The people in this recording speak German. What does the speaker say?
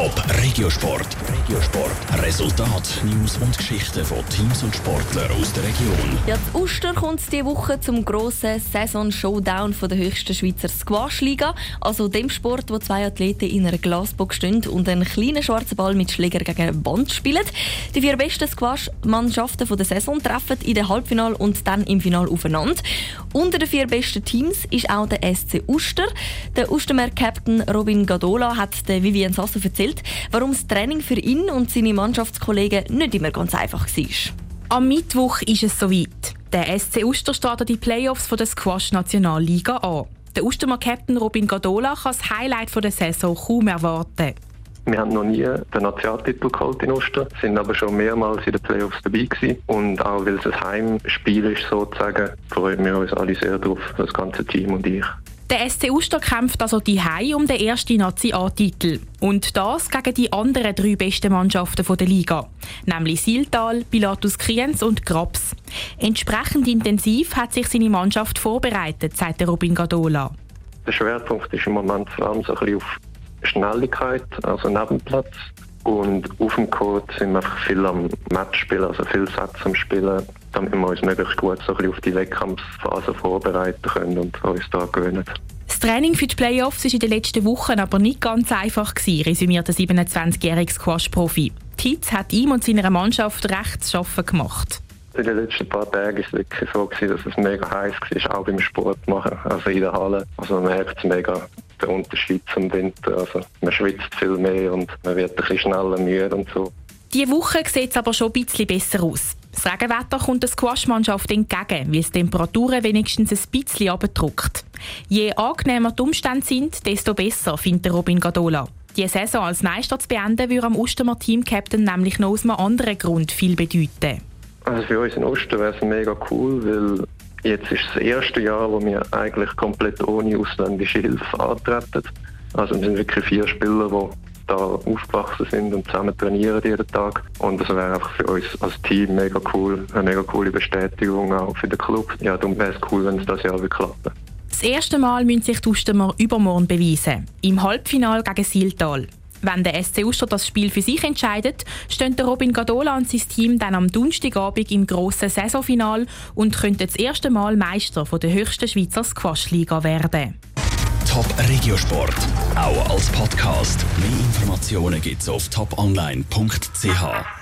Top Regiosport. Regiosport. Resultat, News und Geschichten von Teams und Sportlern aus der Region. Ja, die Uster kommt diese Woche zum grossen Saison-Showdown der höchsten Schweizer Squash-Liga. Also dem Sport, wo zwei Athleten in einer Glasbox stehen und einen kleinen schwarzen Ball mit Schläger gegen Wand spielen. Die vier besten Squash-Mannschaften der Saison treffen in der Halbfinal und dann im Final aufeinander. Unter den vier besten Teams ist auch der SC Uster. Der Ustermer-Captain Robin Gadola hat Vivian Sasso erzählt, das Training für ihn und seine Mannschaftskollegen nicht immer ganz einfach war. Am Mittwoch ist es soweit. Der SC Uster startet die Playoffs der Squash Nationalliga an. Der Ustermer Captain Robin Gadola kann das Highlight der Saison kaum erwarten. Wir haben noch nie den Nationaltitel geholt in Oster, sind aber schon mehrmals in den Playoffs dabei gewesen. Und auch weil es ein Heimspiel ist sozusagen, freuen wir uns alle sehr drauf, das ganze Team und ich. Der SC Uster kämpft also die um den ersten Nazi-A-Titel. Und das gegen die anderen drei besten Mannschaften der Liga. Nämlich Siltal, Pilatus Kriens und Grabs. Entsprechend intensiv hat sich seine Mannschaft vorbereitet, sagt Robin Gadola. Der Schwerpunkt ist im Moment vor allem so ein bisschen auf Schnelligkeit, also Nebenplatz. Und auf dem Court sind wir einfach viel am Match spielen, also viel Sätze am Spielen, damit wir uns möglichst gut so ein bisschen auf die Wettkampfphase vorbereiten können und uns da gewöhnen. Das Training für die Playoffs war in den letzten Wochen aber nicht ganz einfach, gewesen, resümiert der 27-jährige Squash-Profi. Hitz hat ihm und seiner Mannschaft recht zu schaffen gemacht. In den letzten paar Tagen war es wirklich so, gewesen, dass es mega heiß war, auch beim Sport machen, also in der Halle. Also man merkt es mega, den Unterschied zum Winter. Also man schwitzt viel mehr und man wird ein bisschen schneller müde und so. Diese Woche sieht es aber schon ein bisschen besser aus. Das Regenwetter kommt der Squash-Mannschaft entgegen, weil es die Temperaturen wenigstens ein bisschen abdruckt. Je angenehmer die Umstände sind, desto besser, findet Robin Gadola. Die Saison als Meister zu beenden, würde am Ostermer Team-Captain nämlich noch aus einem anderen Grund viel bedeuten. Also für uns in Oster wäre es mega cool, weil jetzt ist das erste Jahr, wo wir eigentlich komplett ohne ausländische Hilfe antreten. Also wir sind wirklich vier Spieler, die da aufgewachsen sind und zusammen trainieren jeden Tag. Und das wäre einfach für uns als Team mega cool, eine mega coole Bestätigung auch für den Club. Ja, darum wäre es cool, wenn es das Jahr klappt. Das erste Mal müssen sich die Ustermer übermorgen beweisen. Im Halbfinale gegen Siltal. Wenn der SC Uster das Spiel für sich entscheidet, stehen Robin Gadola und sein Team dann am Donnerstagabend im grossen Saisonfinal und könnten das erste Mal Meister der höchsten Schweizer Squash-Liga werden. Top Regiosport, auch als Podcast. Mehr Informationen gibt's auf toponline.ch.